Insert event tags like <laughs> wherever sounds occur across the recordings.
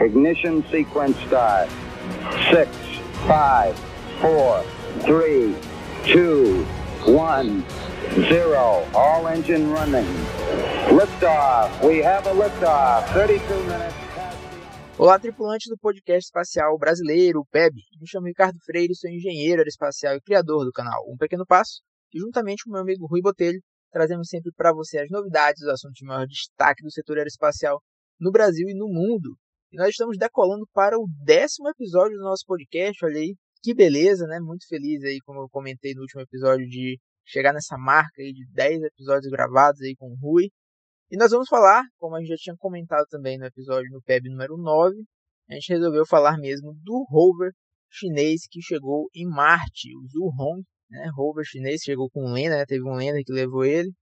Ignition sequence start. Six, five, four, three, two, one, zero. All engine running. Liftoff. We have a liftoff. 32 minutes. Olá, tripulantes do podcast espacial brasileiro, PEB. Me chamo Ricardo Freire, sou engenheiro aeroespacial e criador do canal Um Pequeno Passo. E juntamente com meu amigo Rui Botelho, trazemos sempre para você as novidades, os assuntos de maior destaque do setor aeroespacial no Brasil e no mundo. E nós estamos decolando para o décimo episódio do nosso podcast, olha aí, que beleza, né? Muito feliz aí, como eu comentei no último episódio, de chegar nessa marca aí de 10 episódios gravados aí com o Rui. E nós vamos falar, como a gente já tinha comentado também no episódio no PEB número 9, a gente resolveu falar mesmo do rover chinês que chegou em Marte, o Zhurong, né? Rover chinês chegou com um lander, né? teve um lander que levou ele,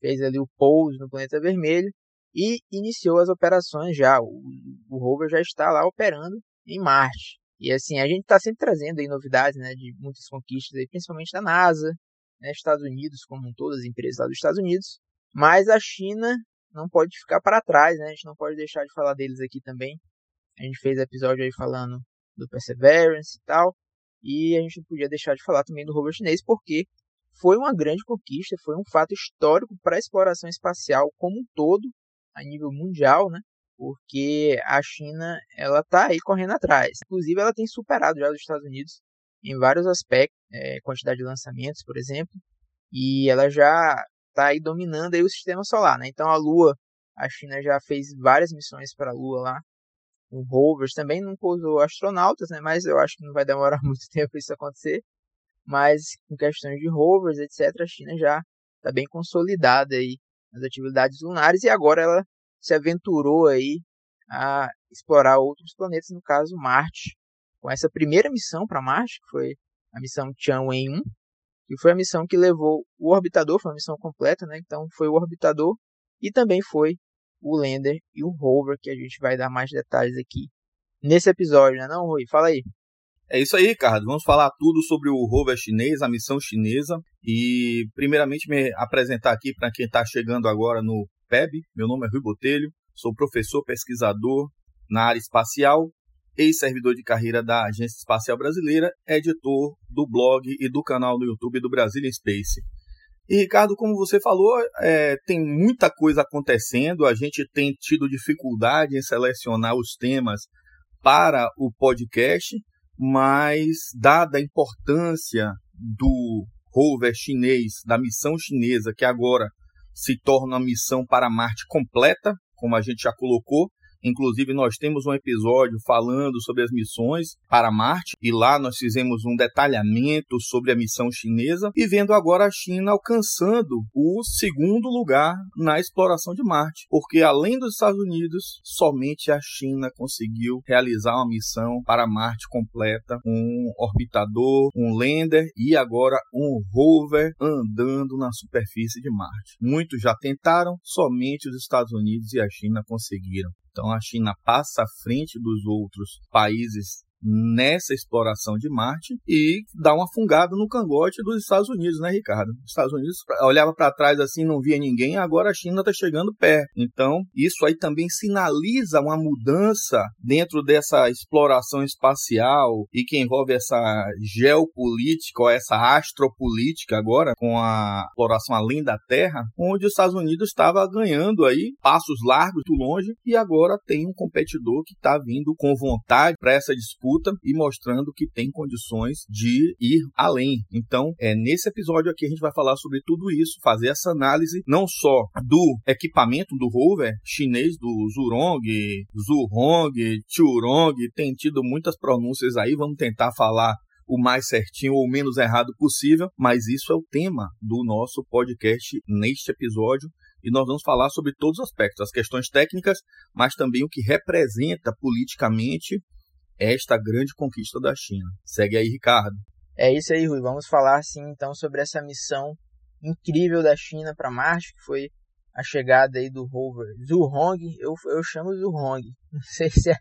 fez ali o pouso no planeta vermelho e iniciou as operações já. O, o rover já está lá operando em Marte. E assim, a gente está sempre trazendo aí novidades, né, de muitas conquistas aí, principalmente da NASA, né, Estados Unidos como todo, as empresas lá dos Estados Unidos, mas a China não pode ficar para trás, né? A gente não pode deixar de falar deles aqui também. A gente fez episódio aí falando do Perseverance e tal, e a gente não podia deixar de falar também do rover chinês porque foi uma grande conquista, foi um fato histórico para a exploração espacial como um todo a nível mundial, né? Porque a China ela está aí correndo atrás. Inclusive ela tem superado já os Estados Unidos em vários aspectos, é, quantidade de lançamentos, por exemplo, e ela já está aí dominando aí o sistema solar, né? Então a Lua, a China já fez várias missões para a Lua lá, com rovers, também não pousou astronautas, né? Mas eu acho que não vai demorar <laughs> muito tempo isso acontecer. Mas com questões de rovers, etc, a China já está bem consolidada aí nas atividades lunares e agora ela se aventurou aí a explorar outros planetas, no caso Marte, com essa primeira missão para Marte, que foi a missão Tianwen-1, que foi a missão que levou o orbitador, foi uma missão completa, né? Então foi o orbitador e também foi o lander e o rover, que a gente vai dar mais detalhes aqui nesse episódio, né não, Rui? Fala aí. É isso aí, Ricardo. Vamos falar tudo sobre o rover chinês, a missão chinesa. E, primeiramente, me apresentar aqui para quem está chegando agora no PEB. Meu nome é Rui Botelho, sou professor pesquisador na área espacial, ex-servidor de carreira da Agência Espacial Brasileira, editor do blog e do canal no YouTube do Brazilian Space. E, Ricardo, como você falou, é, tem muita coisa acontecendo, a gente tem tido dificuldade em selecionar os temas para o podcast mas dada a importância do rover chinês, da missão chinesa, que agora se torna uma missão para Marte completa, como a gente já colocou, Inclusive, nós temos um episódio falando sobre as missões para Marte, e lá nós fizemos um detalhamento sobre a missão chinesa, e vendo agora a China alcançando o segundo lugar na exploração de Marte, porque além dos Estados Unidos, somente a China conseguiu realizar uma missão para Marte completa, um orbitador, um lander e agora um rover andando na superfície de Marte. Muitos já tentaram, somente os Estados Unidos e a China conseguiram. Então a China passa à frente dos outros países nessa exploração de Marte e dá uma fungada no cangote dos Estados Unidos, né, Ricardo? Os Estados Unidos olhava para trás assim, não via ninguém, agora a China está chegando perto. Então, isso aí também sinaliza uma mudança dentro dessa exploração espacial e que envolve essa geopolítica ou essa astropolítica agora com a exploração além da Terra, onde os Estados Unidos estava ganhando aí passos largos do longe e agora tem um competidor que está vindo com vontade para essa disputa disputa e mostrando que tem condições de ir além. Então, é nesse episódio aqui a gente vai falar sobre tudo isso, fazer essa análise não só do equipamento do rover chinês do Zhurong, Zhurong, Churong, tem tido muitas pronúncias aí, vamos tentar falar o mais certinho ou menos errado possível, mas isso é o tema do nosso podcast neste episódio e nós vamos falar sobre todos os aspectos, as questões técnicas, mas também o que representa politicamente esta grande conquista da China. Segue aí, Ricardo. É isso aí, Rui. Vamos falar sim então sobre essa missão incrível da China para Marte, que foi a chegada aí do rover Zhurong. Eu, eu chamo Zhurong. <laughs> Não sei se, é,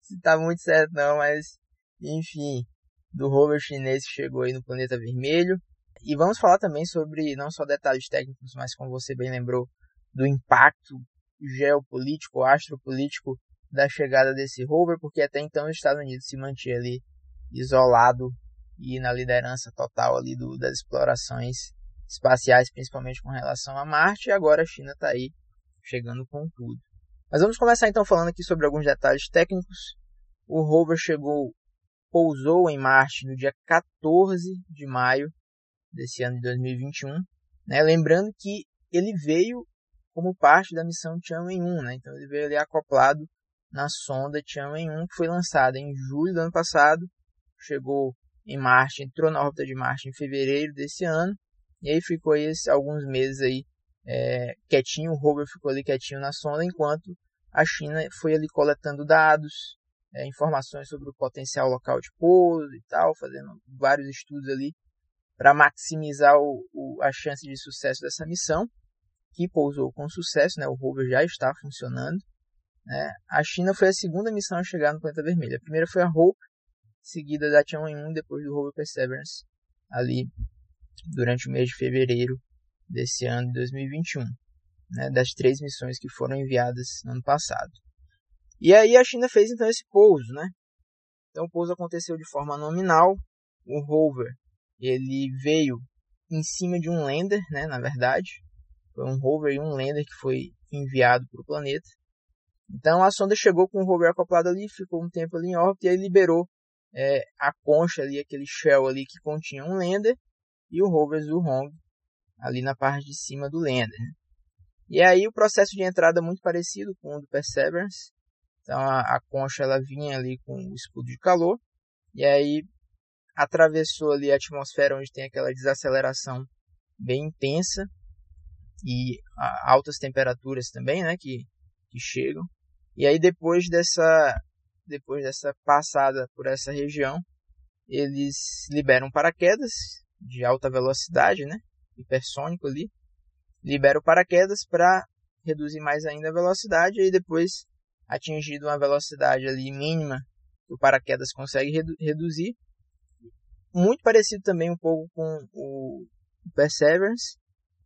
se tá muito certo não, mas enfim, do rover chinês que chegou aí no planeta vermelho. E vamos falar também sobre não só detalhes técnicos, mas como você bem lembrou, do impacto geopolítico, astropolítico da chegada desse rover, porque até então os Estados Unidos se mantinha ali isolado e na liderança total ali do, das explorações espaciais, principalmente com relação a Marte, e agora a China está aí chegando com tudo. Mas vamos começar então falando aqui sobre alguns detalhes técnicos. O rover chegou, pousou em Marte no dia 14 de maio desse ano de 2021. Né? Lembrando que ele veio como parte da missão Tianwen-1, né? então ele veio ali acoplado na sonda Tianwen-1 que foi lançada em julho do ano passado, chegou em Marte, entrou na órbita de Marte em fevereiro desse ano e aí ficou aí alguns meses aí é, quietinho, o rover ficou ali quietinho na sonda, enquanto a China foi ali coletando dados, é, informações sobre o potencial local de pouso e tal, fazendo vários estudos ali para maximizar o, o, a chance de sucesso dessa missão, que pousou com sucesso, né? o rover já está funcionando. Né? A China foi a segunda missão a chegar no planeta vermelho. A primeira foi a Hope, seguida da Tianwen-1, depois do rover Perseverance, ali durante o mês de fevereiro desse ano de 2021, né, das três missões que foram enviadas no ano passado. E aí a China fez então esse pouso, né? Então o pouso aconteceu de forma nominal. O rover ele veio em cima de um lander, né? Na verdade, foi um rover e um lander que foi enviado para o planeta. Então a sonda chegou com o rover acoplado ali, ficou um tempo ali em órbita e aí liberou é, a concha ali, aquele shell ali que continha um lander e o rover Zhurong ali na parte de cima do lander. Né? E aí o processo de entrada é muito parecido com o do Perseverance. Então a, a concha ela vinha ali com o escudo de calor e aí atravessou ali a atmosfera onde tem aquela desaceleração bem intensa e altas temperaturas também, né, que, que chegam. E aí depois dessa depois dessa passada por essa região, eles liberam paraquedas de alta velocidade, né? hipersônico ali, libera o paraquedas para reduzir mais ainda a velocidade e depois atingido uma velocidade ali mínima que o paraquedas consegue redu reduzir. Muito parecido também um pouco com o Perseverance,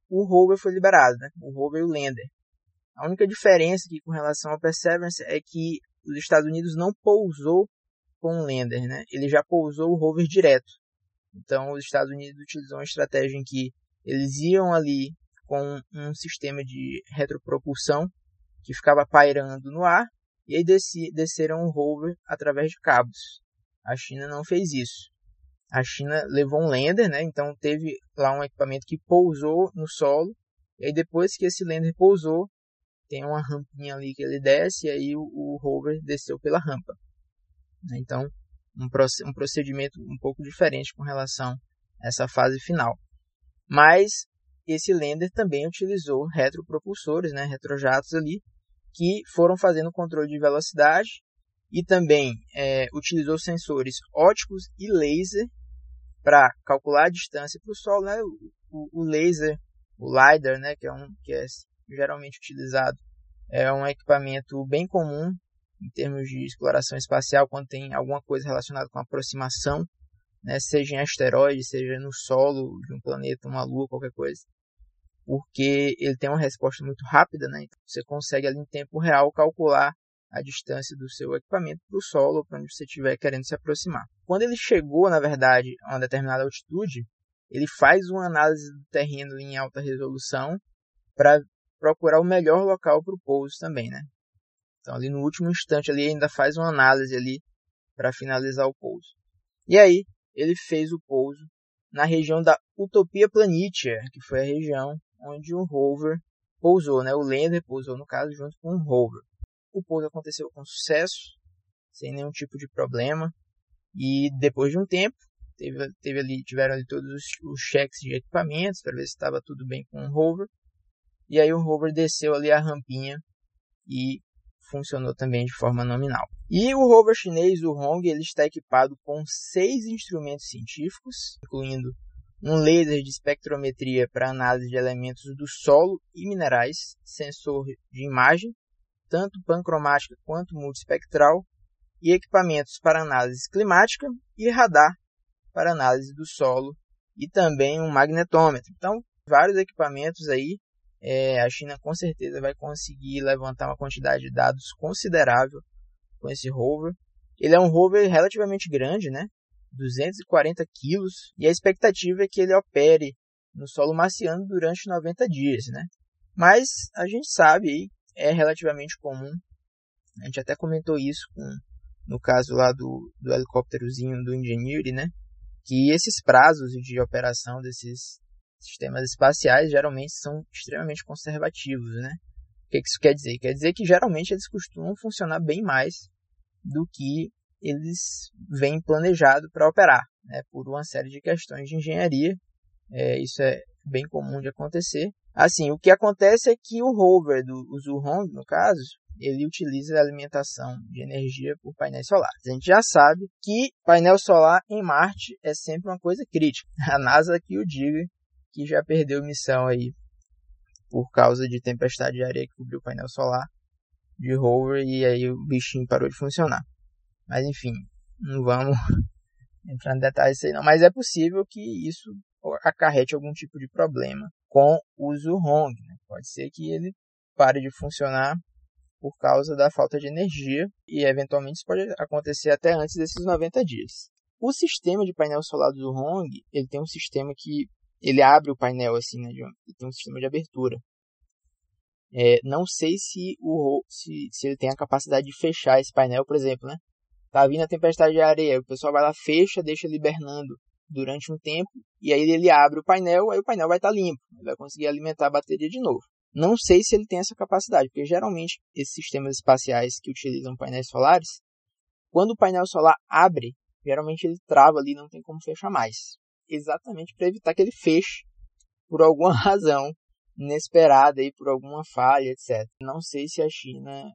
o rover foi liberado, né? o rover e o lander. A única diferença aqui com relação ao Perseverance é que os Estados Unidos não pousou com o lander, né? ele já pousou o rover direto. Então, os Estados Unidos utilizou uma estratégia em que eles iam ali com um sistema de retropropulsão que ficava pairando no ar e aí desceram o rover através de cabos. A China não fez isso. A China levou um lander, né? Então teve lá um equipamento que pousou no solo e aí depois que esse lander pousou, tem uma rampinha ali que ele desce e aí o, o rover desceu pela rampa. Então um, um procedimento um pouco diferente com relação a essa fase final. Mas esse lander também utilizou retropropulsores, né, retrojatos ali, que foram fazendo controle de velocidade e também é, utilizou sensores óticos e laser para calcular a distância para o Sol. Né? O, o, laser, o LiDAR, né, que, é um, que é geralmente utilizado, é um equipamento bem comum em termos de exploração espacial quando tem alguma coisa relacionada com aproximação né, seja em asteroide, seja no solo de um planeta, uma lua, qualquer coisa. Porque ele tem uma resposta muito rápida, né? Então você consegue ali em tempo real calcular a distância do seu equipamento para o solo para onde você estiver querendo se aproximar. Quando ele chegou, na verdade, a uma determinada altitude, ele faz uma análise do terreno em alta resolução para procurar o melhor local para o pouso também, né? Então ali no último instante ali ainda faz uma análise ali para finalizar o pouso. E aí ele fez o pouso na região da Utopia Planitia, que foi a região onde o rover pousou, né? O lander pousou no caso junto com o rover. O pouso aconteceu com sucesso, sem nenhum tipo de problema. E depois de um tempo, teve, teve ali, tiveram ali todos os, os cheques de equipamentos para ver se estava tudo bem com o rover. E aí o rover desceu ali a rampinha e funcionou também de forma nominal. E o rover chinês, o Hong, ele está equipado com seis instrumentos científicos, incluindo um laser de espectrometria para análise de elementos do solo e minerais, sensor de imagem, tanto pancromática quanto multispectral, e equipamentos para análise climática e radar para análise do solo e também um magnetômetro. Então, vários equipamentos aí é, a China com certeza vai conseguir levantar uma quantidade de dados considerável com esse rover. Ele é um rover relativamente grande, né? 240 quilos, e a expectativa é que ele opere no solo marciano durante 90 dias, né? Mas a gente sabe é relativamente comum, a gente até comentou isso com, no caso lá do, do helicópterozinho do Ingenuity, né? Que esses prazos de operação desses sistemas espaciais geralmente são extremamente conservativos, né? O que isso quer dizer? Quer dizer que geralmente eles costumam funcionar bem mais do que eles vêm planejado para operar, né, por uma série de questões de engenharia. É, isso é bem comum de acontecer. Assim, o que acontece é que o rover do o no caso, ele utiliza a alimentação de energia por painéis solares. A gente já sabe que painel solar em Marte é sempre uma coisa crítica. <laughs> A NASA que o diga que já perdeu missão aí por causa de tempestade de areia que cobriu o painel solar de rover e aí o bichinho parou de funcionar. Mas enfim, não vamos <laughs> entrar em detalhes aí não. Mas é possível que isso acarrete algum tipo de problema com o Zhurong. Né? Pode ser que ele pare de funcionar por causa da falta de energia e eventualmente isso pode acontecer até antes desses 90 dias. O sistema de painel solar do Zhurong, ele tem um sistema que ele abre o painel assim, né, ele tem um sistema de abertura. É, não sei se, o, se, se ele tem a capacidade de fechar esse painel, por exemplo, né? Tá vindo a tempestade de areia, o pessoal vai lá, fecha, deixa hibernando durante um tempo, e aí ele abre o painel, aí o painel vai estar tá limpo, ele vai conseguir alimentar a bateria de novo. Não sei se ele tem essa capacidade, porque geralmente esses sistemas espaciais que utilizam painéis solares, quando o painel solar abre, geralmente ele trava ali, não tem como fechar mais. Exatamente para evitar que ele feche por alguma <laughs> razão inesperada aí por alguma falha, etc. Não sei se a China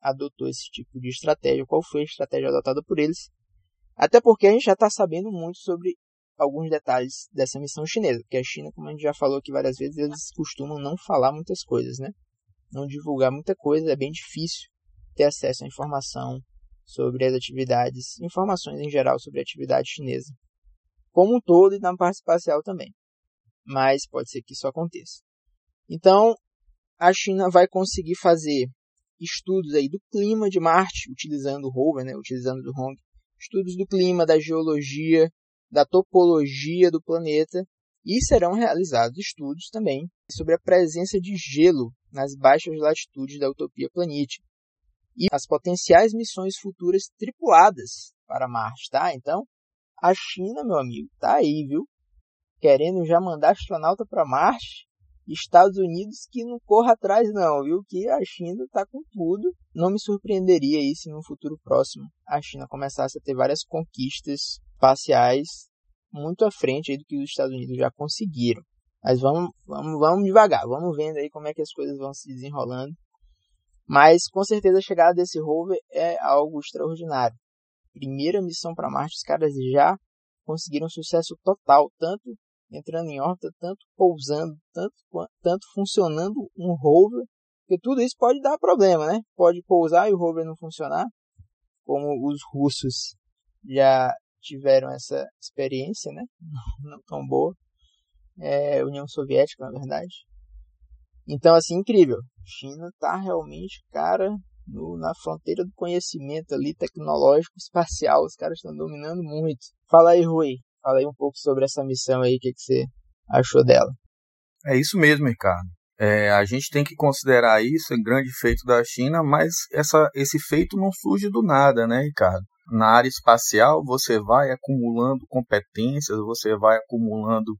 adotou esse tipo de estratégia, qual foi a estratégia adotada por eles. Até porque a gente já está sabendo muito sobre alguns detalhes dessa missão chinesa, porque a China, como a gente já falou aqui várias vezes, eles costumam não falar muitas coisas, né? Não divulgar muita coisa, é bem difícil ter acesso à informação sobre as atividades, informações em geral sobre a atividade chinesa, como um todo e na parte espacial também. Mas pode ser que isso aconteça. Então, a China vai conseguir fazer estudos aí do clima de Marte, utilizando o rover, né, utilizando o Hong, estudos do clima, da geologia, da topologia do planeta, e serão realizados estudos também sobre a presença de gelo nas baixas latitudes da Utopia Planítia e as potenciais missões futuras tripuladas para Marte, tá? Então, a China, meu amigo, tá aí, viu? Querendo já mandar astronauta para Marte Estados Unidos que não corra atrás não, viu? Que a China está com tudo. Não me surpreenderia aí se no futuro próximo a China começasse a ter várias conquistas espaciais muito à frente do que os Estados Unidos já conseguiram. Mas vamos, vamos, vamos devagar, vamos vendo aí como é que as coisas vão se desenrolando. Mas com certeza a chegada desse rover é algo extraordinário. Primeira missão para Marte, os caras já conseguiram sucesso total, tanto entrando em órbita, tanto pousando, tanto, tanto funcionando um rover, porque tudo isso pode dar problema, né? Pode pousar e o rover não funcionar, como os russos já tiveram essa experiência, né? <laughs> Não tão boa. É, União Soviética, na verdade. Então, assim, incrível. China está realmente, cara, no, na fronteira do conhecimento ali, tecnológico, espacial. Os caras estão dominando muito. Fala aí, Rui. Fala aí um pouco sobre essa missão aí, o que, que você achou dela. É isso mesmo, Ricardo. É, a gente tem que considerar isso um grande feito da China, mas essa, esse feito não surge do nada, né, Ricardo? Na área espacial, você vai acumulando competências, você vai acumulando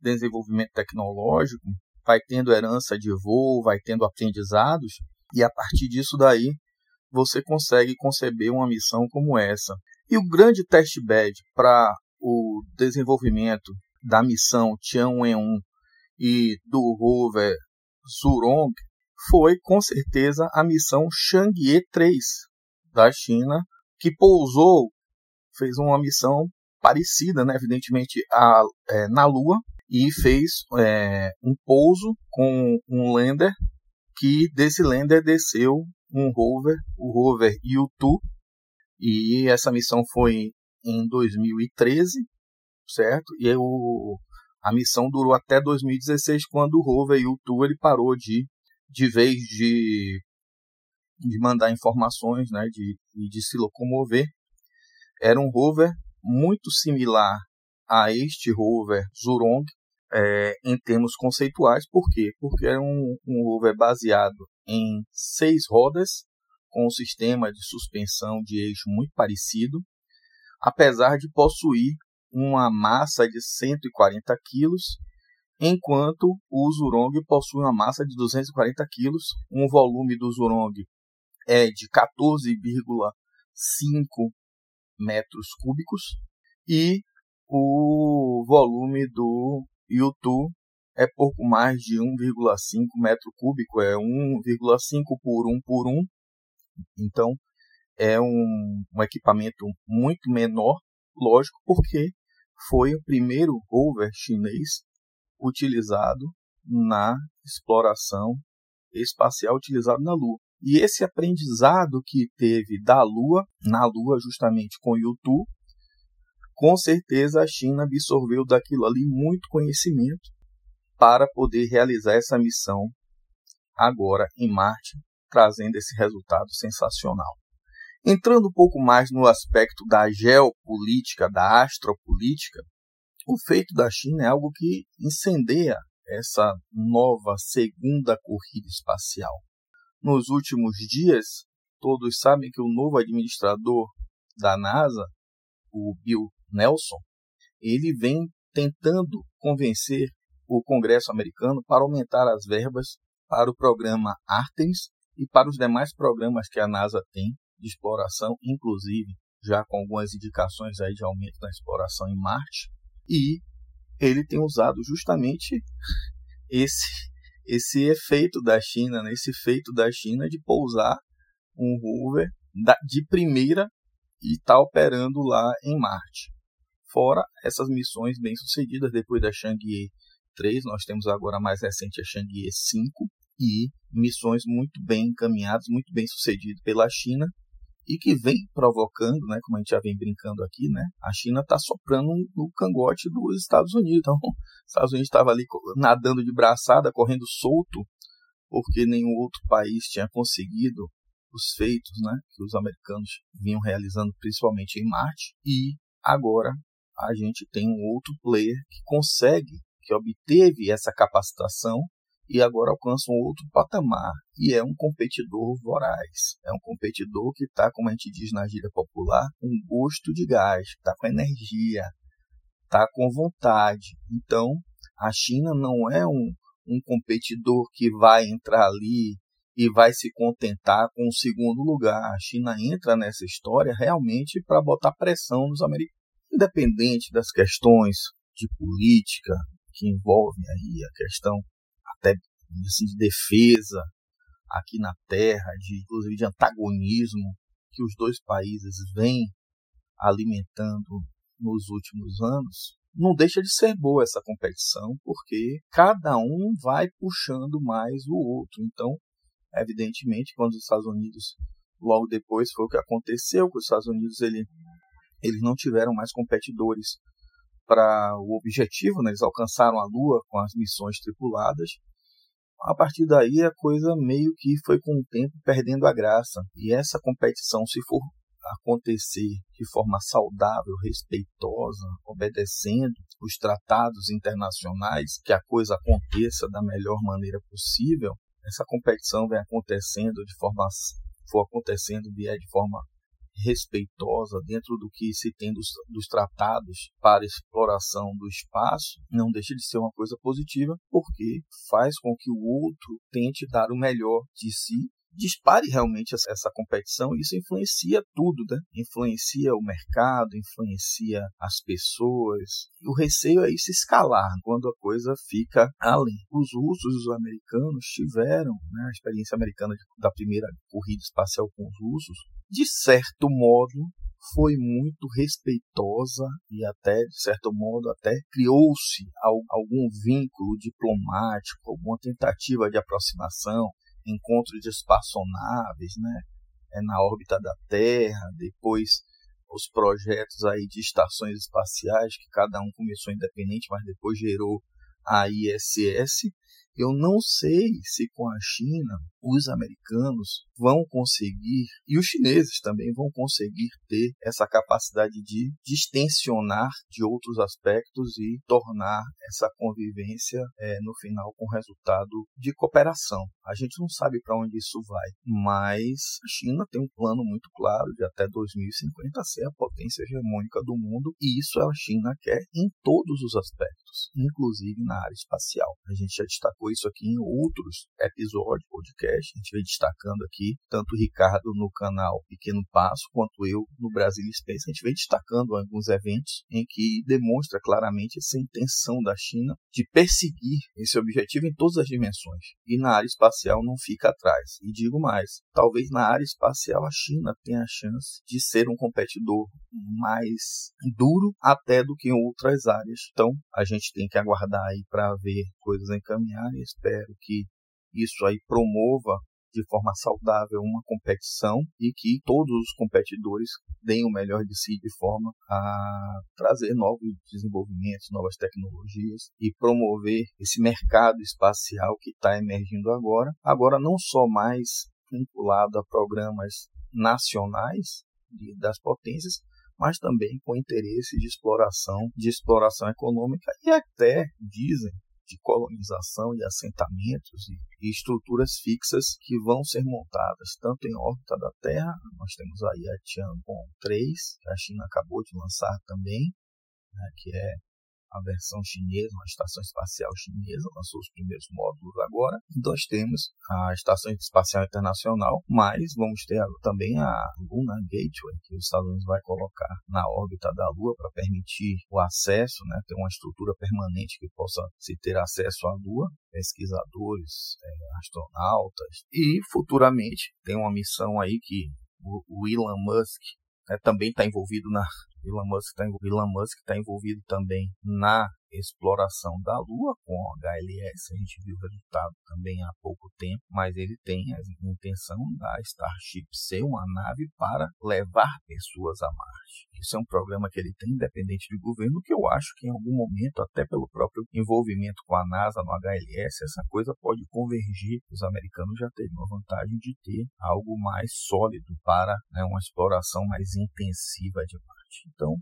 desenvolvimento tecnológico, vai tendo herança de voo, vai tendo aprendizados, e a partir disso daí você consegue conceber uma missão como essa. E o grande test bed para o desenvolvimento da missão Tianwen-1 e do rover Zhurong foi com certeza a missão Chang'e 3 da China, que pousou, fez uma missão parecida, né, evidentemente, a, é, na Lua e fez é, um pouso com um lander que desse lander desceu um rover, o rover Yutu, e essa missão foi em 2013, certo? E o, a missão durou até 2016, quando o rover e o Tour ele parou de, de vez de, de mandar informações, né, de, de se locomover. Era um rover muito similar a este rover Zhurong é, em termos conceituais. Por quê? Porque era um, um rover baseado em seis rodas, com um sistema de suspensão de eixo muito parecido, apesar de possuir uma massa de 140 kg, enquanto o Zurong possui uma massa de 240 kg. Um volume do Zurong é de 14,5 metros cúbicos e o volume do YouTube é pouco mais de 1,5 metro cúbico, é 1,5 por 1 por 1. Então é um, um equipamento muito menor, lógico, porque foi o primeiro rover chinês utilizado na exploração espacial utilizado na Lua. E esse aprendizado que teve da Lua, na Lua justamente com o YouTube, com certeza a China absorveu daquilo ali muito conhecimento para poder realizar essa missão agora em Marte, trazendo esse resultado sensacional. Entrando um pouco mais no aspecto da geopolítica, da astropolítica, o feito da China é algo que incendeia essa nova segunda corrida espacial. Nos últimos dias, todos sabem que o novo administrador da NASA, o Bill Nelson, ele vem tentando convencer o Congresso americano para aumentar as verbas para o programa Artemis e para os demais programas que a NASA tem de exploração, inclusive já com algumas indicações aí de aumento na exploração em Marte. E ele tem usado justamente esse esse efeito da China, né? esse efeito da China de pousar um rover de primeira e estar tá operando lá em Marte. Fora essas missões bem-sucedidas depois da Chang'e 3, nós temos agora a mais recente a Chang'e 5 e missões muito bem encaminhadas, muito bem sucedidas pela China e que vem provocando, né, como a gente já vem brincando aqui, né, a China está soprando no cangote dos Estados Unidos. Então, <laughs> os Estados Unidos estava ali nadando de braçada, correndo solto, porque nenhum outro país tinha conseguido os feitos, né, que os americanos vinham realizando, principalmente em Marte, e agora a gente tem um outro player que consegue, que obteve essa capacitação e agora alcança um outro patamar. E é um competidor voraz. É um competidor que está, como a gente diz na gíria popular, com gosto de gás, está com energia, está com vontade. Então, a China não é um, um competidor que vai entrar ali e vai se contentar com o segundo lugar. A China entra nessa história realmente para botar pressão nos americanos independente das questões de política que envolvem aí a questão até assim, de defesa aqui na Terra, de inclusive de antagonismo que os dois países vêm alimentando nos últimos anos, não deixa de ser boa essa competição, porque cada um vai puxando mais o outro. Então, evidentemente, quando os Estados Unidos, logo depois foi o que aconteceu, que os Estados Unidos ele eles não tiveram mais competidores para o objetivo, né? eles alcançaram a Lua com as missões tripuladas. A partir daí a coisa meio que foi com o tempo perdendo a graça. E essa competição, se for acontecer de forma saudável, respeitosa, obedecendo os tratados internacionais, que a coisa aconteça da melhor maneira possível, essa competição vem acontecendo de forma for acontecendo de forma respeitosa dentro do que se tem dos, dos tratados para exploração do espaço, não deixa de ser uma coisa positiva, porque faz com que o outro tente dar o melhor de si dispare realmente essa competição, isso influencia tudo, né? Influencia o mercado, influencia as pessoas. O receio é isso escalar quando a coisa fica além. Os russos e os americanos tiveram né, a experiência americana da primeira corrida espacial com os russos, de certo modo foi muito respeitosa e até, de certo modo, até criou-se algum vínculo diplomático, alguma tentativa de aproximação, encontro de espaçonaves, né? É na órbita da Terra, depois os projetos aí de estações espaciais, que cada um começou independente, mas depois gerou a ISS. Eu não sei se com a China os americanos vão conseguir, e os chineses também vão conseguir ter essa capacidade de distensionar de outros aspectos e tornar essa convivência é, no final com resultado de cooperação. A gente não sabe para onde isso vai, mas a China tem um plano muito claro de até 2050 ser a potência hegemônica do mundo, e isso a China quer em todos os aspectos, inclusive na área espacial. A gente já destacou isso aqui em outros episódios, podcast, a gente vem destacando aqui, tanto o Ricardo no canal Pequeno Passo, quanto eu no Brasil Space, a gente vem destacando alguns eventos em que demonstra claramente essa intenção da China de perseguir esse objetivo em todas as dimensões. E na área espacial não fica atrás. E digo mais, talvez na área espacial a China tenha a chance de ser um competidor mais duro até do que em outras áreas. Então, a gente tem que aguardar aí para ver coisas encaminhar e espero que isso aí promova de forma saudável uma competição e que todos os competidores deem o melhor de si de forma a trazer novos desenvolvimentos, novas tecnologias e promover esse mercado espacial que está emergindo agora. Agora não só mais vinculado a programas nacionais de, das potências, mas também com interesse de exploração, de exploração econômica e até dizem de colonização e assentamentos e, estruturas fixas que vão ser montadas tanto em órbita da Terra, nós temos aí a Tiangong 3, que a China acabou de lançar também, né, que é a versão chinesa, uma estação espacial chinesa, lançou os primeiros módulos agora. Nós temos a Estação Espacial Internacional, mas vamos ter também a Luna Gateway, que os Estados Unidos vai colocar na órbita da Lua para permitir o acesso, né, ter uma estrutura permanente que possa se ter acesso à Lua, pesquisadores, é, astronautas, e futuramente tem uma missão aí que o Elon Musk né, também está envolvido na Elon Musk está tá envolvido também na exploração da Lua com o HLS. A gente viu o resultado também há pouco tempo, mas ele tem a intenção da Starship ser uma nave para levar pessoas a Marte. Isso é um programa que ele tem independente de governo, que eu acho que em algum momento, até pelo próprio envolvimento com a NASA no HLS, essa coisa pode convergir. Os americanos já teriam a vantagem de ter algo mais sólido para né, uma exploração mais intensiva de Marte. Então,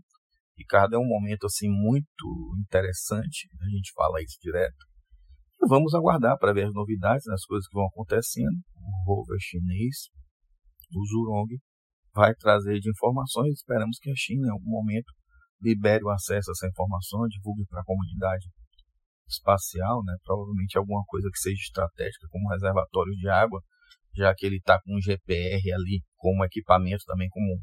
Ricardo, é um momento assim muito interessante, a gente fala isso direto. E vamos aguardar para ver as novidades, as coisas que vão acontecendo. O rover chinês, o Zurong, vai trazer de informações. Esperamos que a China, em algum momento, libere o acesso a essa informação, divulgue para a comunidade espacial, né? provavelmente alguma coisa que seja estratégica, como reservatório de água, já que ele está com um GPR ali como equipamento também como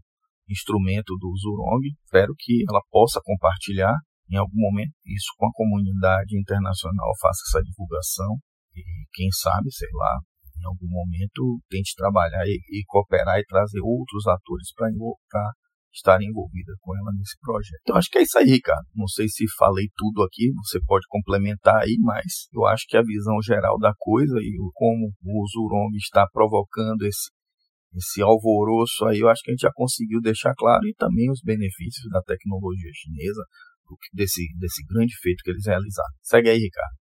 instrumento do Zurong. Espero que ela possa compartilhar em algum momento isso com a comunidade internacional, faça essa divulgação e quem sabe, sei lá, em algum momento tente trabalhar e, e cooperar e trazer outros atores para estarem envolvidos com ela nesse projeto. Então acho que é isso aí, cara. Não sei se falei tudo aqui, você pode complementar aí, mas eu acho que a visão geral da coisa e como o Zurong está provocando esse esse alvoroço aí, eu acho que a gente já conseguiu deixar claro e também os benefícios da tecnologia chinesa, desse, desse grande feito que eles realizaram. Segue aí, Ricardo.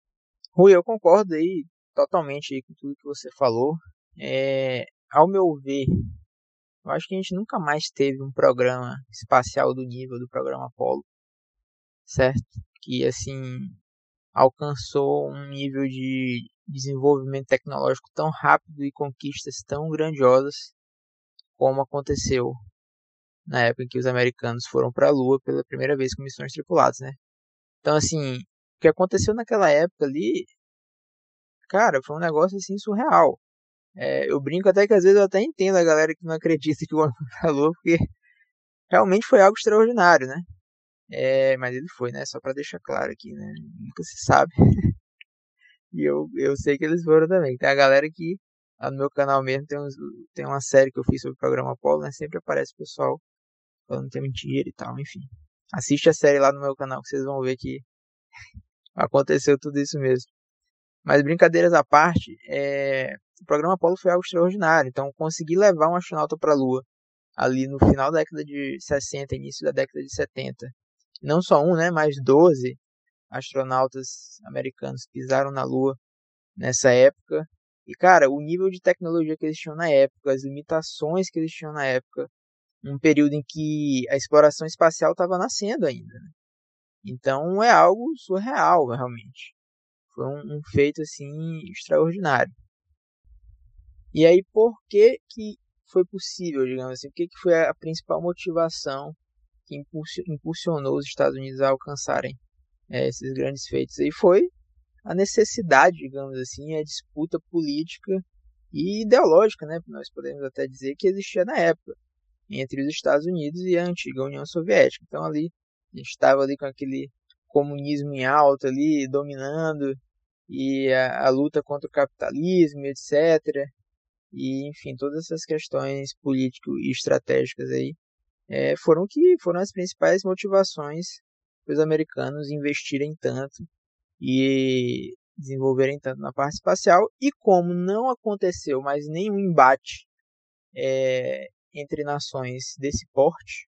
Rui, eu concordo aí totalmente aí com tudo que você falou. É, ao meu ver, eu acho que a gente nunca mais teve um programa espacial do nível do programa Apollo, certo? Que assim alcançou um nível de desenvolvimento tecnológico tão rápido e conquistas tão grandiosas como aconteceu na época em que os americanos foram para a Lua pela primeira vez com missões tripuladas, né? Então, assim, o que aconteceu naquela época ali, cara, foi um negócio assim surreal. É, eu brinco até que às vezes eu até entendo a galera que não acredita que o homem foi pra Lua, porque realmente foi algo extraordinário, né? É, mas ele foi, né? Só para deixar claro aqui, né? Nunca se sabe. <laughs> e eu, eu sei que eles foram também. Tem a galera que Lá no meu canal mesmo tem, uns, tem uma série que eu fiz sobre o programa Apollo, né? Sempre aparece o pessoal falando que é mentira e tal, enfim. Assiste a série lá no meu canal que vocês vão ver que <laughs> aconteceu tudo isso mesmo. Mas brincadeiras à parte, é... o programa Apollo foi algo extraordinário. Então, conseguir levar um astronauta para a Lua ali no final da década de 60, início da década de 70. Não só um, né, mas 12 astronautas americanos pisaram na Lua nessa época. E, cara, o nível de tecnologia que eles tinham na época, as limitações que eles tinham na época, um período em que a exploração espacial estava nascendo ainda. Né? Então é algo surreal, realmente. Foi um, um, feito assim extraordinário. E aí, por que que foi possível, digamos assim? O que, que foi a principal motivação impulsionou os Estados Unidos a alcançarem é, esses grandes feitos? Aí foi a necessidade, digamos assim, a disputa política e ideológica, né? Nós podemos até dizer que existia na época entre os Estados Unidos e a antiga União Soviética. Então ali a gente estava ali com aquele comunismo em alta ali dominando e a, a luta contra o capitalismo, etc. E enfim todas essas questões políticas e estratégicas aí é, foram que foram as principais motivações para os americanos investirem tanto e desenvolverem tanto na parte espacial. E como não aconteceu mais nenhum embate é, entre nações desse porte,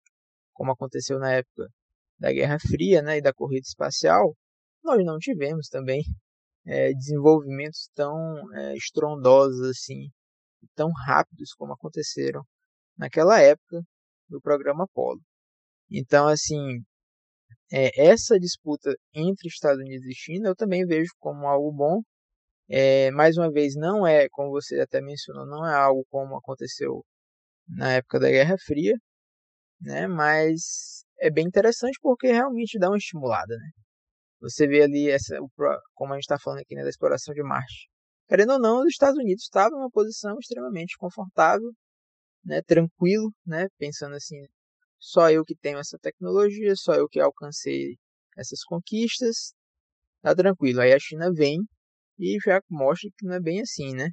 como aconteceu na época da Guerra Fria né, e da corrida espacial, nós não tivemos também é, desenvolvimentos tão é, estrondosos assim, tão rápidos como aconteceram naquela época do programa Apollo. Então, assim, é, essa disputa entre Estados Unidos e China eu também vejo como algo bom. É, mais uma vez, não é, como você até mencionou, não é algo como aconteceu na época da Guerra Fria, né? Mas é bem interessante porque realmente dá uma estimulada, né? Você vê ali essa, como a gente está falando aqui né, da exploração de Marte. Querendo ou não, os Estados Unidos estavam em uma posição extremamente confortável, né, tranquilo, né, pensando assim, só eu que tenho essa tecnologia, só eu que alcancei essas conquistas, tá tranquilo. Aí a China vem e já mostra que não é bem assim, né?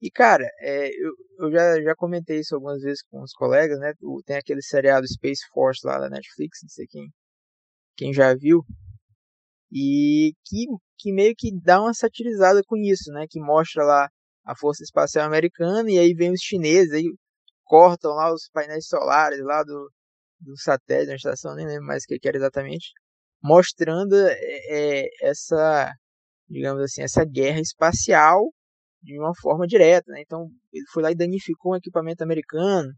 E cara, é, eu, eu já, já comentei isso algumas vezes com os colegas, né? Tem aquele seriado Space Force lá da Netflix, não sei quem, quem já viu, e que, que meio que dá uma satirizada com isso, né? Que mostra lá a Força Espacial Americana e aí vem os chineses, aí cortam lá os painéis solares lá do, do satélite da estação, nem lembro mais o que, era exatamente, mostrando é, é, essa, digamos assim, essa guerra espacial de uma forma direta. Né? Então ele foi lá e danificou um equipamento americano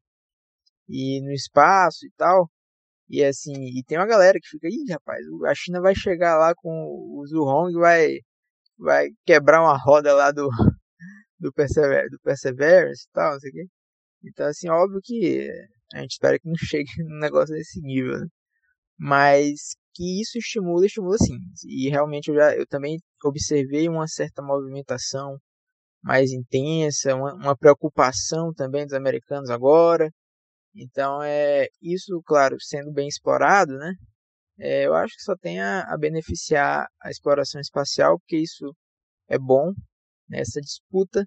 e no espaço e tal. E assim, e tem uma galera que fica, ih, rapaz, a China vai chegar lá com o Zhurong e vai, vai quebrar uma roda lá do, <laughs> do, Persever, do Perseverance e tal, não sei o quê. Então, assim, óbvio que a gente espera que não <laughs> chegue num negócio desse nível, né? Mas que isso estimula, estimula sim. E realmente eu, já, eu também observei uma certa movimentação mais intensa, uma, uma preocupação também dos americanos agora. Então, é isso, claro, sendo bem explorado, né? É, eu acho que só tem a, a beneficiar a exploração espacial, porque isso é bom nessa disputa.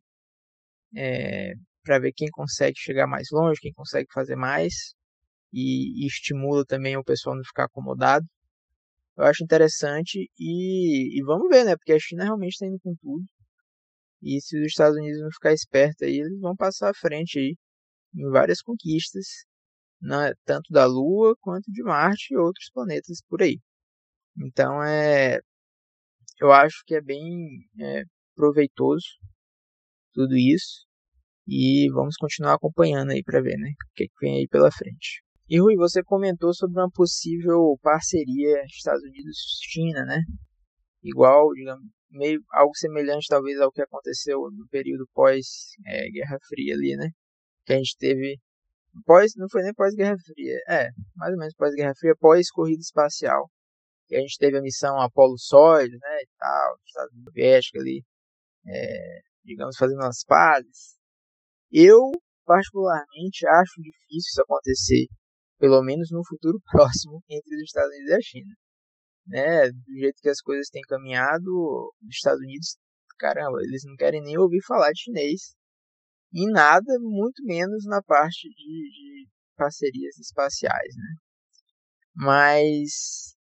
É, para ver quem consegue chegar mais longe, quem consegue fazer mais e, e estimula também o pessoal não ficar acomodado. Eu acho interessante e, e vamos ver, né? Porque a China realmente está indo com tudo. E se os Estados Unidos não ficar esperto aí, eles vão passar à frente aí em várias conquistas, né, tanto da Lua quanto de Marte e outros planetas por aí. Então é, eu acho que é bem é, proveitoso tudo isso e vamos continuar acompanhando aí para ver, né, o que, que vem aí pela frente. E Rui, você comentou sobre uma possível parceria Estados Unidos-China, né? Igual, digamos, meio algo semelhante talvez ao que aconteceu no período pós é, Fria ali, né? Que a gente teve pós, não foi nem pós Guerra Fria, é, mais ou menos pós Guerra Fria, pós corrida espacial. Que a gente teve a missão Apollo Soyuz, né, e tal, Estados Unidos ali, é, digamos fazendo as pazes. Eu, particularmente, acho difícil isso acontecer, pelo menos no futuro <laughs> próximo, entre os Estados Unidos e a China. Né? Do jeito que as coisas têm caminhado, os Estados Unidos, caramba, eles não querem nem ouvir falar de chinês em nada, muito menos na parte de, de parcerias espaciais, né? Mas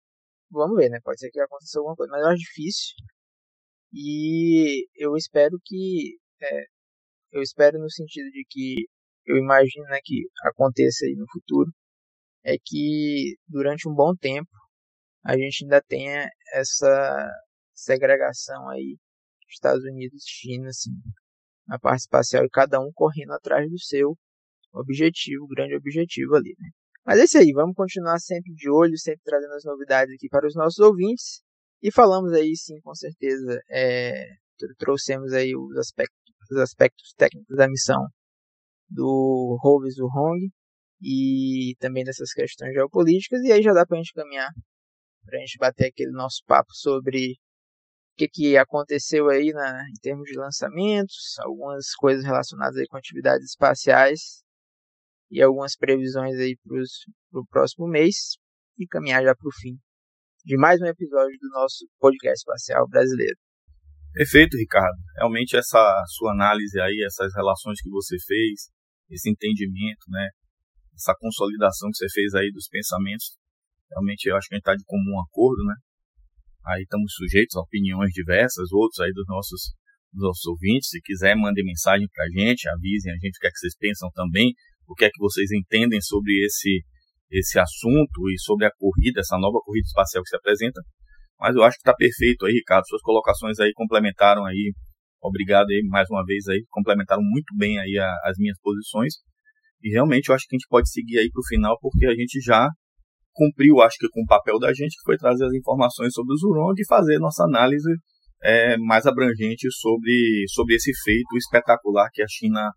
vamos ver, né? Pode ser que aconteça alguma coisa, mas eu acho difícil. E eu espero que é, eu espero no sentido de que eu imagino né, que aconteça aí no futuro, é que durante um bom tempo a gente ainda tenha essa segregação aí Estados Unidos, China, assim, na parte espacial e cada um correndo atrás do seu objetivo, grande objetivo ali, né? Mas é isso aí, vamos continuar sempre de olho, sempre trazendo as novidades aqui para os nossos ouvintes. E falamos aí, sim, com certeza, é, trouxemos aí os aspectos, os aspectos técnicos da missão do Roves Hong e também dessas questões geopolíticas. E aí já dá para a gente caminhar, para a gente bater aquele nosso papo sobre o que, que aconteceu aí na, em termos de lançamentos, algumas coisas relacionadas aí com atividades espaciais e algumas previsões aí para o próximo mês e caminhar já para o fim de mais um episódio do nosso podcast espacial brasileiro. Perfeito, Ricardo. Realmente essa sua análise aí, essas relações que você fez, esse entendimento, né, essa consolidação que você fez aí dos pensamentos, realmente eu acho que a gente está de comum acordo, né? Aí estamos sujeitos a opiniões diversas, outros aí dos nossos, dos nossos ouvintes. Se quiser, mandem mensagem para a gente, avisem a gente o que é que vocês pensam também, o que é que vocês entendem sobre esse, esse assunto e sobre a corrida, essa nova corrida espacial que se apresenta. Mas eu acho que está perfeito aí, Ricardo. Suas colocações aí complementaram aí. Obrigado aí mais uma vez aí, complementaram muito bem aí a, as minhas posições. E realmente eu acho que a gente pode seguir aí para o final, porque a gente já cumpriu, acho que com o papel da gente, que foi trazer as informações sobre o Zurong e fazer nossa análise é, mais abrangente sobre, sobre esse feito espetacular que a China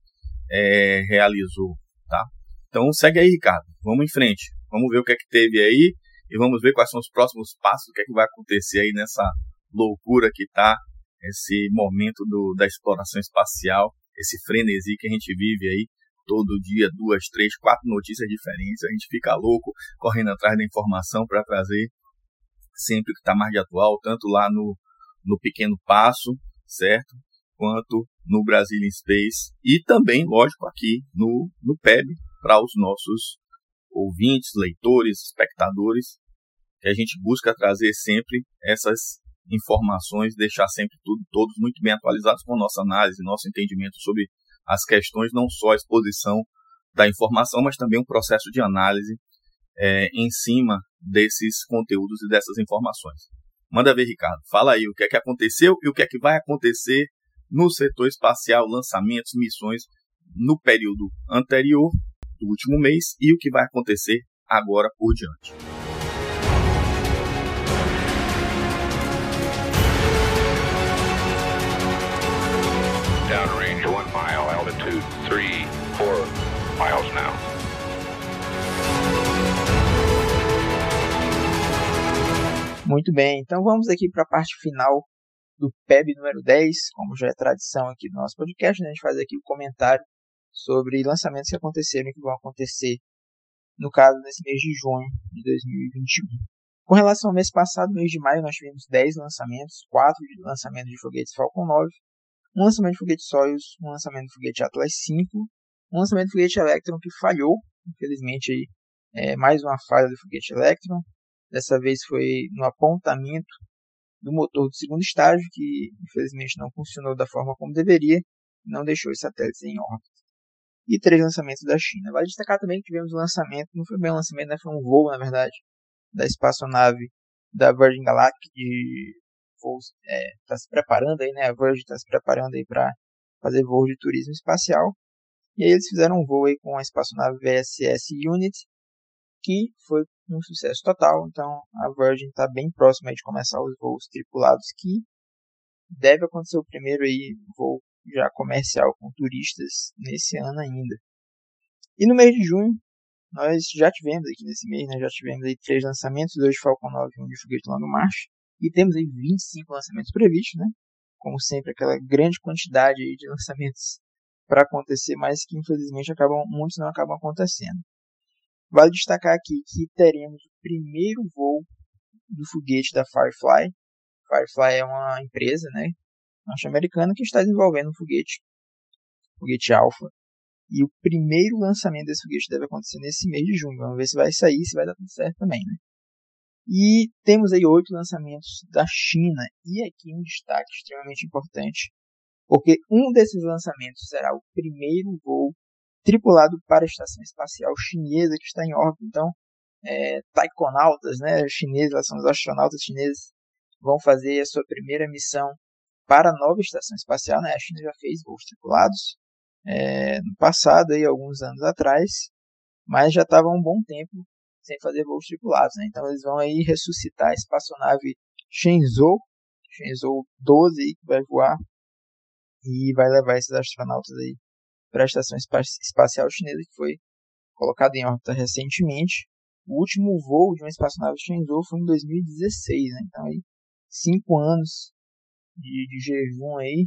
é, realizou, tá? Então segue aí, Ricardo. Vamos em frente. Vamos ver o que é que teve aí e vamos ver quais são os próximos passos, o que é que vai acontecer aí nessa loucura que tá esse momento do, da exploração espacial, esse frenesi que a gente vive aí todo dia, duas, três, quatro notícias diferentes, a gente fica louco correndo atrás da informação para trazer sempre o que está mais de atual, tanto lá no, no Pequeno Passo, certo? Quanto no Brasil Space e também, lógico, aqui no, no PEB, para os nossos ouvintes, leitores, espectadores, que a gente busca trazer sempre essas informações, deixar sempre tudo, todos muito bem atualizados com nossa análise, nosso entendimento sobre as questões, não só a exposição da informação, mas também um processo de análise é, em cima desses conteúdos e dessas informações. Manda ver, Ricardo. Fala aí o que é que aconteceu e o que é que vai acontecer no setor espacial, lançamentos, missões no período anterior do último mês e o que vai acontecer agora por diante. Downrange one mile, altitude three, four miles now. Muito bem, então vamos aqui para a parte final do PEB número 10, como já é tradição aqui do nosso podcast, né? a gente faz aqui o um comentário sobre lançamentos que aconteceram e que vão acontecer, no caso, nesse mês de junho de 2021. Com relação ao mês passado, mês de maio, nós tivemos 10 lançamentos, 4 de lançamento de foguetes Falcon 9, um lançamento de foguete Soyuz, um lançamento de foguete Atlas 5, um lançamento de foguete Electron que falhou, infelizmente aí, é, mais uma falha do foguete Electron, dessa vez foi no apontamento do motor do segundo estágio, que infelizmente não funcionou da forma como deveria, não deixou os satélites em órbita e três lançamentos da China. Vale destacar também que tivemos um lançamento, não foi bem um lançamento, né, foi um voo, na verdade, da espaçonave da Virgin Galactic de está é, se preparando aí, né? A Virgin está se preparando aí para fazer voo de turismo espacial. E aí eles fizeram um voo aí com a espaçonave VSS Unity, que foi um sucesso total. Então a Virgin está bem próxima de começar os voos tripulados, que deve acontecer o primeiro aí voo já comercial com turistas nesse ano ainda. E no mês de junho, nós já tivemos aqui nesse mês, né, já tivemos aí três lançamentos, dois de Falcon 9 e um de foguete longa marcha, e temos aí 25 lançamentos previstos, né? Como sempre, aquela grande quantidade aí de lançamentos para acontecer, mas que infelizmente acabam, muitos não acabam acontecendo. Vale destacar aqui que teremos o primeiro voo do foguete da Firefly. Firefly é uma empresa, né, norte-americana que está desenvolvendo um foguete, foguete Alpha. E o primeiro lançamento desse foguete deve acontecer nesse mês de junho. Vamos ver se vai sair, se vai dar tudo certo também, né? E temos aí oito lançamentos da China. E aqui um destaque extremamente importante, porque um desses lançamentos será o primeiro voo tripulado para a estação espacial chinesa que está em órbita. Então, é, taikonautas, né, chineses, são os astronautas chineses, vão fazer a sua primeira missão para a nova estação espacial. Né? A China já fez voos tripulados é, no passado, aí, alguns anos atrás, mas já estava um bom tempo sem fazer voos tripulados. Né? Então eles vão aí ressuscitar a espaçonave Shenzhou, Shenzhou 12 aí, que vai voar e vai levar esses astronautas aí para a estação espacial chinesa que foi colocada em órbita recentemente. O último voo de uma espaçonave Shenzhou foi em 2016, né? então aí cinco anos de, de jejum aí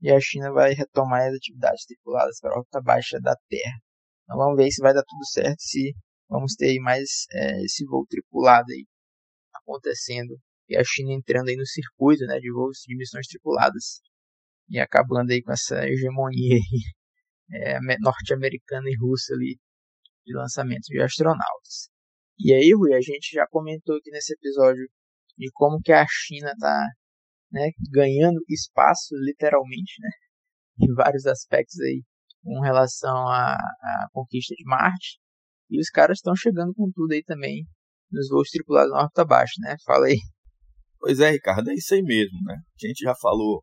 e a China vai retomar as atividades tripuladas para a órbita baixa da Terra. Então vamos ver se vai dar tudo certo, se vamos ter mais é, esse voo tripulado aí acontecendo e a China entrando aí no circuito né, de voos de missões tripuladas e acabando aí com essa hegemonia <laughs> é, norte-americana e russa ali de lançamento de astronautas. E aí, Rui, a gente já comentou aqui nesse episódio de como que a China está né, ganhando espaço, literalmente, né, em vários aspectos aí, com relação à, à conquista de Marte. E os caras estão chegando com tudo aí também nos voos tripulados na órbita baixa, né? Fala aí. Pois é, Ricardo, é isso aí mesmo, né? A gente já falou,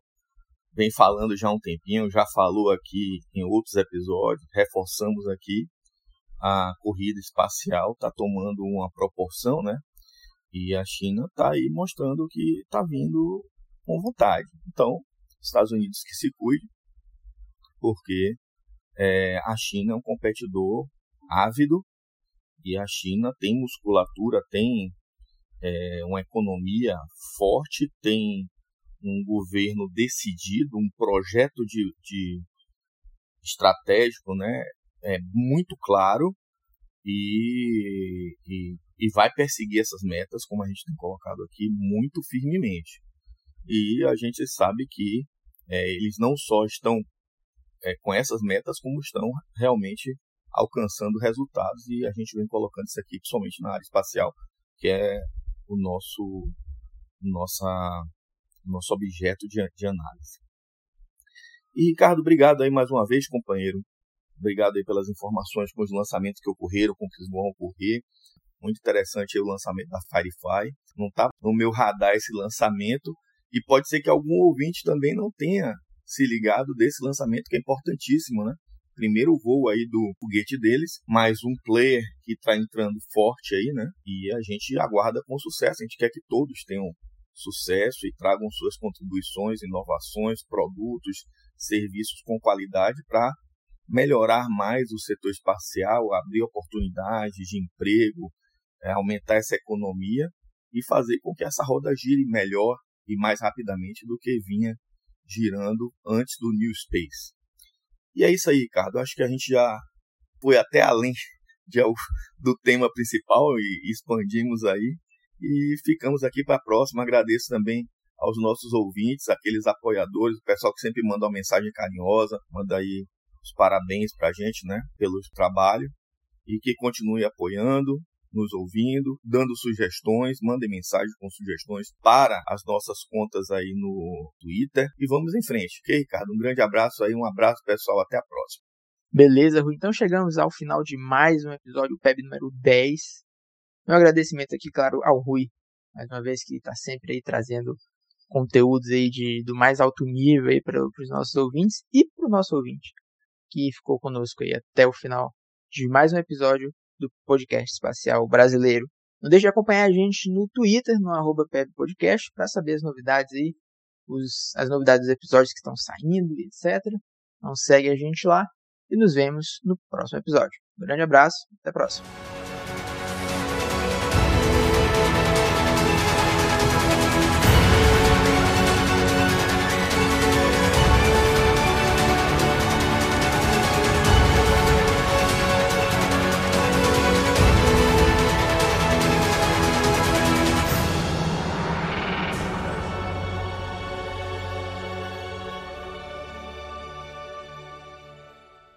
vem falando já há um tempinho, já falou aqui em outros episódios, reforçamos aqui a corrida espacial está tomando uma proporção, né? E a China está aí mostrando que está vindo com vontade. Então, Estados Unidos que se cuide, porque é, a China é um competidor ávido e a China tem musculatura, tem é, uma economia forte, tem um governo decidido, um projeto de, de estratégico, né, é muito claro e, e, e vai perseguir essas metas, como a gente tem colocado aqui, muito firmemente. E a gente sabe que é, eles não só estão é, com essas metas, como estão realmente alcançando resultados e a gente vem colocando isso aqui, principalmente na área espacial, que é o nosso, nossa, nosso objeto de, de análise. E Ricardo, obrigado aí mais uma vez, companheiro. Obrigado aí pelas informações com os lançamentos que ocorreram, com que vão ocorrer. Muito interessante o lançamento da Firefly. Não está no meu radar esse lançamento e pode ser que algum ouvinte também não tenha se ligado desse lançamento que é importantíssimo, né? Primeiro voo aí do foguete deles, mais um player que está entrando forte aí, né? E a gente aguarda com sucesso. A gente quer que todos tenham sucesso e tragam suas contribuições, inovações, produtos, serviços com qualidade para melhorar mais o setor espacial, abrir oportunidades de emprego, é, aumentar essa economia e fazer com que essa roda gire melhor e mais rapidamente do que vinha girando antes do New Space. E é isso aí, Ricardo. Acho que a gente já foi até além <laughs> de, do tema principal e expandimos aí. E ficamos aqui para a próxima. Agradeço também aos nossos ouvintes, aqueles apoiadores, o pessoal que sempre manda uma mensagem carinhosa, manda aí os parabéns para a gente, né, pelo trabalho e que continue apoiando, nos ouvindo, dando sugestões, mandem mensagem com sugestões para as nossas contas aí no Twitter e vamos em frente. Ok, Ricardo? Um grande abraço aí, um abraço pessoal, até a próxima. Beleza, Rui. Então chegamos ao final de mais um episódio, PEB número 10. Meu agradecimento aqui, claro, ao Rui, mais uma vez que está sempre aí trazendo conteúdos aí de, do mais alto nível aí para os nossos ouvintes e para o nosso ouvinte que ficou conosco aí até o final de mais um episódio do podcast espacial brasileiro. Não deixe de acompanhar a gente no Twitter, no arroba Podcast, para saber as novidades aí, os, as novidades dos episódios que estão saindo, etc. Então segue a gente lá e nos vemos no próximo episódio. Um grande abraço, até a próxima.